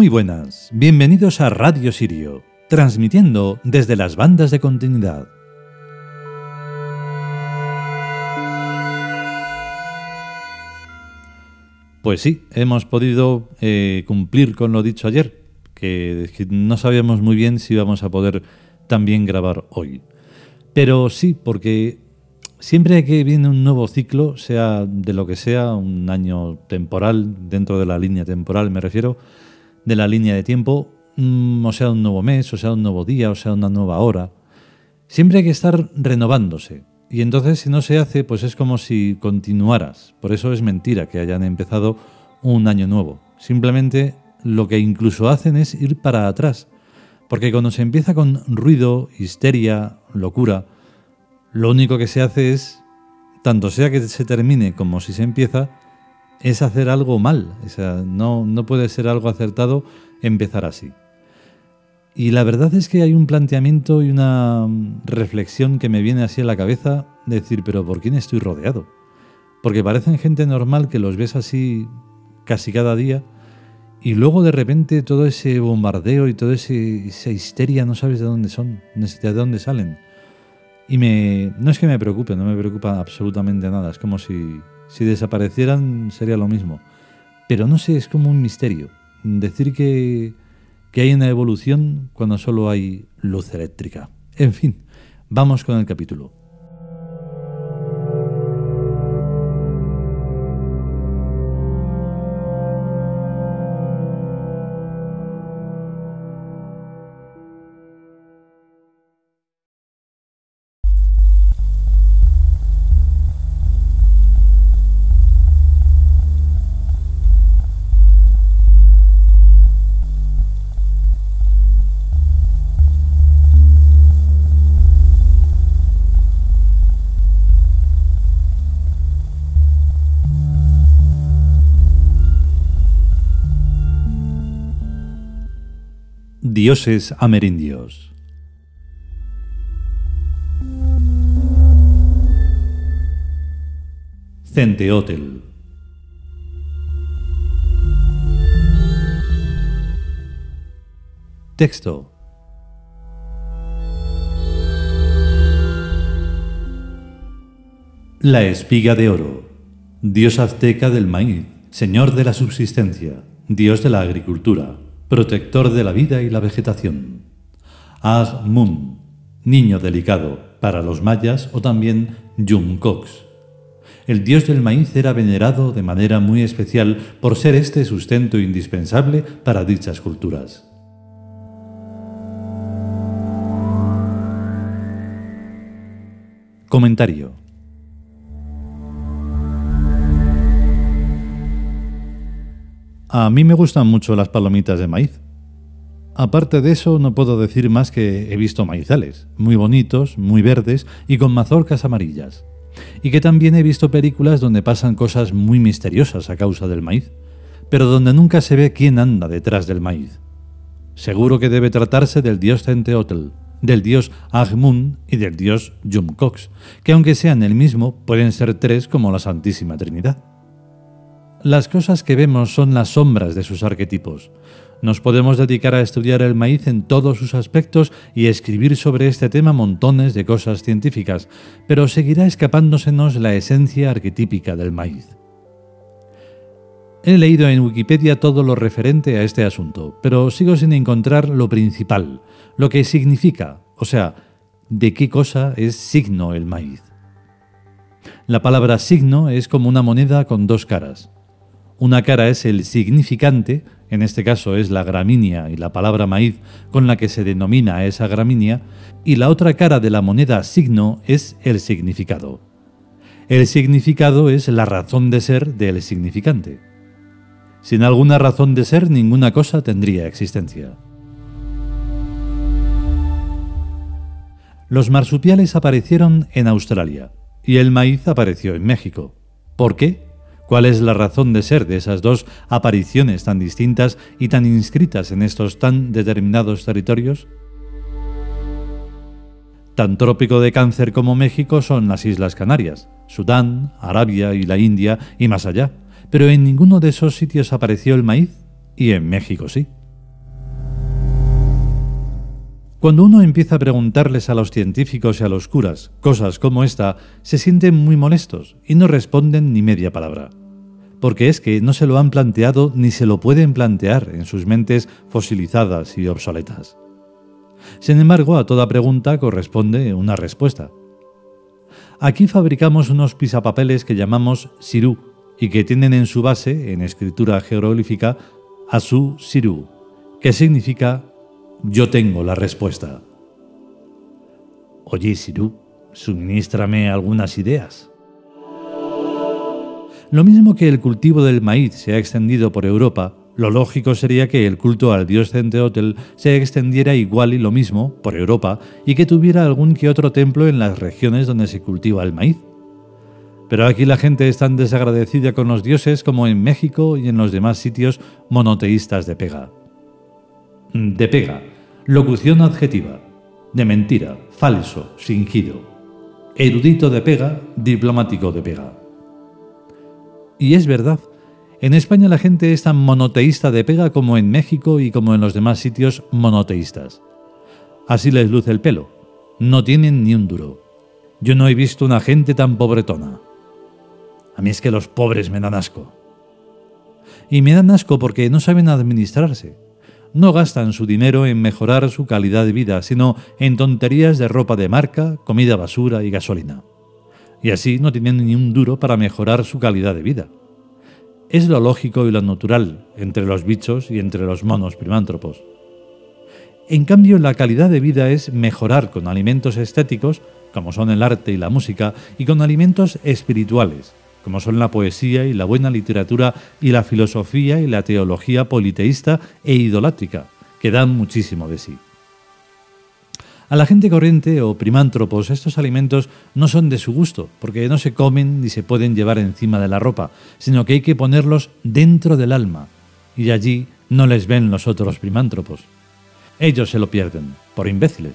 Muy buenas, bienvenidos a Radio Sirio, transmitiendo desde las bandas de continuidad. Pues sí, hemos podido eh, cumplir con lo dicho ayer, que, no sabíamos muy bien si íbamos a poder también grabar hoy. Pero sí, porque siempre que viene un nuevo ciclo, sea de lo que sea, un año temporal, dentro de la línea temporal me refiero, de la línea de tiempo, mm, o sea un nuevo mes, o sea un nuevo día, o sea una nueva hora, siempre hay que estar renovándose. Y entonces si no se hace, pues es como si continuaras. Por eso es mentira que hayan empezado un año nuevo. Simplemente lo que incluso hacen es ir para atrás. Porque cuando se empieza con ruido, histeria, locura, lo único que se hace es, tanto sea que se termine como si se empieza, es hacer algo mal. O sea, no, puede ser algo acertado empezar así. Y la verdad es que hay un planteamiento y una reflexión que me viene así a la cabeza, de decir, pero ¿por quién estoy rodeado? Porque parecen gente normal que los ves así casi cada día y luego de repente todo ese bombardeo y toda esa histeria no sabes de dónde son, de dónde salen. Y no es que me preocupe, no me preocupa absolutamente nada, es como si, si desaparecieran sería lo mismo. Pero no sé, es como un misterio. Decir que, que hay una evolución cuando solo hay luz eléctrica. En fin, vamos con el capítulo. Dioses amerindios. Centeótel. Texto. La espiga de oro. Dios azteca del maíz, señor de la subsistencia, dios de la agricultura protector de la vida y la vegetación. Ag-Mun, niño delicado para los mayas o también Yum-Cox. El dios del maíz era venerado de manera muy especial por ser este sustento indispensable para dichas culturas. Comentario A mí me gustan mucho las palomitas de maíz. Aparte de eso, no puedo decir más que he visto maizales, muy bonitos, muy verdes y con mazorcas amarillas. Y que también he visto películas donde pasan cosas muy misteriosas a causa del maíz, pero donde nunca se ve quién anda detrás del maíz. Seguro que debe tratarse del dios Centeotl, del dios Agmun y del dios Jumcox, que aunque sean el mismo, pueden ser tres como la Santísima Trinidad. Las cosas que vemos son las sombras de sus arquetipos. Nos podemos dedicar a estudiar el maíz en todos sus aspectos y escribir sobre este tema montones de cosas científicas, pero seguirá escapándosenos la esencia arquetípica del maíz. He leído en Wikipedia todo lo referente a este asunto, pero sigo sin encontrar lo principal, lo que significa, o sea, de qué cosa es signo el maíz. La palabra signo es como una moneda con dos caras. Una cara es el significante, en este caso es la gramínea y la palabra maíz con la que se denomina esa gramínea, y la otra cara de la moneda signo es el significado. El significado es la razón de ser del significante. Sin alguna razón de ser, ninguna cosa tendría existencia. Los marsupiales aparecieron en Australia y el maíz apareció en México. ¿Por qué? ¿Cuál es la razón de ser de esas dos apariciones tan distintas y tan inscritas en estos tan determinados territorios? Tan trópico de cáncer como México son las Islas Canarias, Sudán, Arabia y la India y más allá, pero en ninguno de esos sitios apareció el maíz y en México sí. Cuando uno empieza a preguntarles a los científicos y a los curas cosas como esta, se sienten muy molestos y no responden ni media palabra. Porque es que no se lo han planteado ni se lo pueden plantear en sus mentes fosilizadas y obsoletas. Sin embargo, a toda pregunta corresponde una respuesta. Aquí fabricamos unos pisapapeles que llamamos Siru y que tienen en su base, en escritura jeroglífica, Asu Siru, que significa yo tengo la respuesta. Oye, Siru, suministrame algunas ideas. Lo mismo que el cultivo del maíz se ha extendido por Europa, lo lógico sería que el culto al dios Centeotl se extendiera igual y lo mismo por Europa y que tuviera algún que otro templo en las regiones donde se cultiva el maíz. Pero aquí la gente es tan desagradecida con los dioses como en México y en los demás sitios monoteístas de pega. De pega, locución adjetiva. De mentira, falso, fingido. Erudito de pega, diplomático de pega. Y es verdad, en España la gente es tan monoteísta de pega como en México y como en los demás sitios monoteístas. Así les luce el pelo. No tienen ni un duro. Yo no he visto una gente tan pobretona. A mí es que los pobres me dan asco. Y me dan asco porque no saben administrarse no gastan su dinero en mejorar su calidad de vida, sino en tonterías de ropa de marca, comida basura y gasolina. Y así no tienen ni un duro para mejorar su calidad de vida. Es lo lógico y lo natural entre los bichos y entre los monos primántropos. En cambio, la calidad de vida es mejorar con alimentos estéticos, como son el arte y la música, y con alimentos espirituales, como son la poesía y la buena literatura y la filosofía y la teología politeísta e idolátrica, que dan muchísimo de sí. A la gente corriente o primántropos estos alimentos no son de su gusto, porque no se comen ni se pueden llevar encima de la ropa, sino que hay que ponerlos dentro del alma, y allí no les ven los otros primántropos. Ellos se lo pierden, por imbéciles.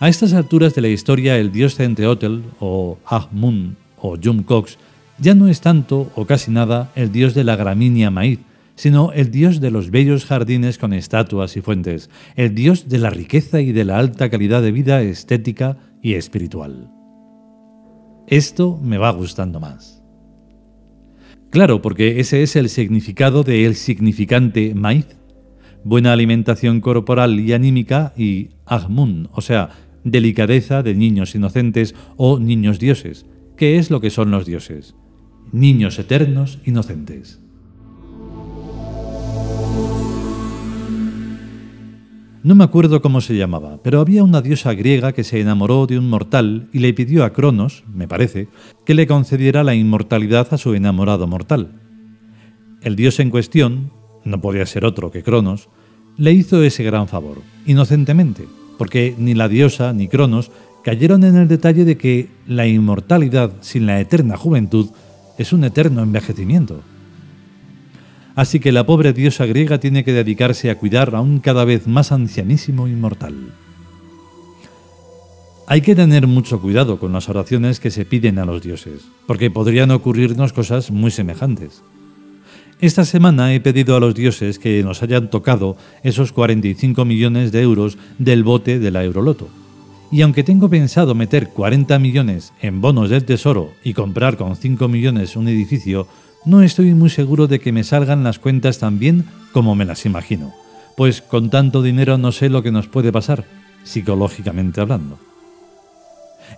A estas alturas de la historia, el dios Centeotl, o Ahmun, o Cox, ya no es tanto, o casi nada, el dios de la gramínea maíz, sino el dios de los bellos jardines con estatuas y fuentes, el dios de la riqueza y de la alta calidad de vida estética y espiritual. Esto me va gustando más. Claro, porque ese es el significado de el significante maíz. Buena alimentación corporal y anímica y Ahmun, o sea, delicadeza de niños inocentes o niños dioses, que es lo que son los dioses, niños eternos inocentes. No me acuerdo cómo se llamaba, pero había una diosa griega que se enamoró de un mortal y le pidió a Cronos, me parece, que le concediera la inmortalidad a su enamorado mortal. El dios en cuestión, no podía ser otro que Cronos, le hizo ese gran favor, inocentemente, porque ni la diosa ni Cronos cayeron en el detalle de que la inmortalidad sin la eterna juventud es un eterno envejecimiento. Así que la pobre diosa griega tiene que dedicarse a cuidar a un cada vez más ancianísimo inmortal. Hay que tener mucho cuidado con las oraciones que se piden a los dioses, porque podrían ocurrirnos cosas muy semejantes. Esta semana he pedido a los dioses que nos hayan tocado esos 45 millones de euros del bote de la Euroloto. Y aunque tengo pensado meter 40 millones en bonos del tesoro y comprar con 5 millones un edificio, no estoy muy seguro de que me salgan las cuentas tan bien como me las imagino, pues con tanto dinero no sé lo que nos puede pasar, psicológicamente hablando.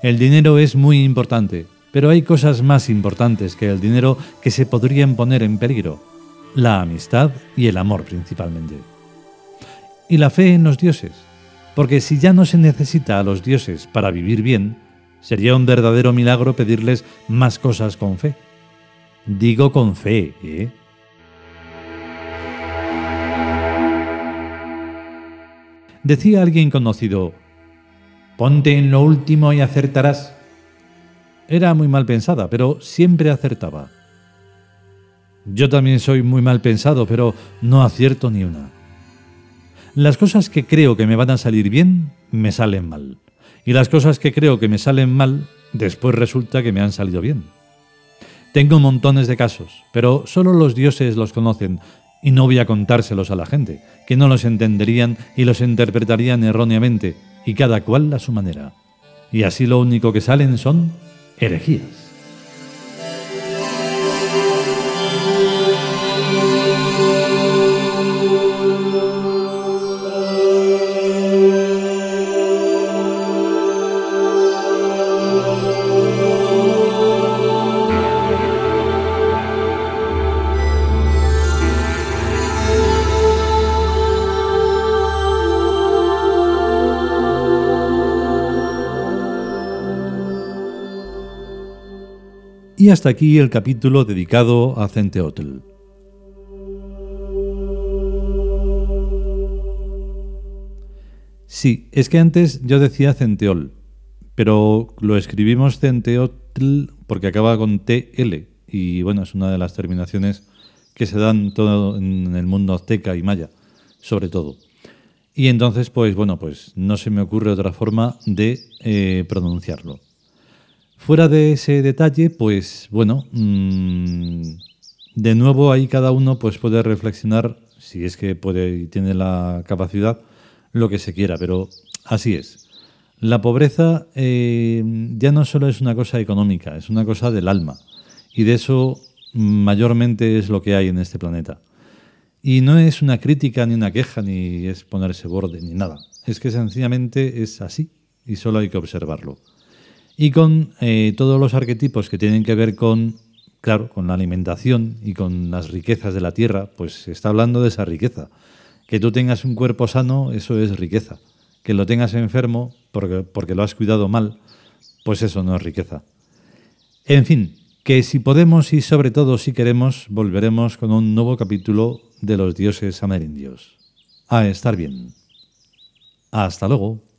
El dinero es muy importante, pero hay cosas más importantes que el dinero que se podrían poner en peligro, la amistad y el amor principalmente. Y la fe en los dioses, porque si ya no se necesita a los dioses para vivir bien, sería un verdadero milagro pedirles más cosas con fe. Digo con fe, ¿eh? Decía alguien conocido, ponte en lo último y acertarás. Era muy mal pensada, pero siempre acertaba. Yo también soy muy mal pensado, pero no acierto ni una. Las cosas que creo que me van a salir bien, me salen mal. Y las cosas que creo que me salen mal, después resulta que me han salido bien. Tengo montones de casos, pero solo los dioses los conocen y no voy a contárselos a la gente, que no los entenderían y los interpretarían erróneamente, y cada cual a su manera. Y así lo único que salen son herejías. Y hasta aquí el capítulo dedicado a Centeotl. Sí, es que antes yo decía Centeol, pero lo escribimos Centeotl porque acaba con TL y bueno, es una de las terminaciones que se dan todo en el mundo azteca y maya, sobre todo. Y entonces, pues bueno, pues no se me ocurre otra forma de eh, pronunciarlo. Fuera de ese detalle, pues bueno, mm, de nuevo ahí cada uno pues puede reflexionar, si es que puede y tiene la capacidad, lo que se quiera, pero así es. La pobreza eh, ya no solo es una cosa económica, es una cosa del alma. Y de eso mayormente es lo que hay en este planeta. Y no es una crítica ni una queja, ni es ponerse borde, ni nada. Es que sencillamente es así y solo hay que observarlo y con eh, todos los arquetipos que tienen que ver con, claro, con la alimentación y con las riquezas de la tierra, pues se está hablando de esa riqueza. Que tú tengas un cuerpo sano, eso es riqueza. Que lo tengas enfermo porque, porque lo has cuidado mal, pues eso no es riqueza. En fin, que si podemos y sobre todo si queremos, volveremos con un nuevo capítulo de los dioses amerindios. A estar bien. Hasta luego.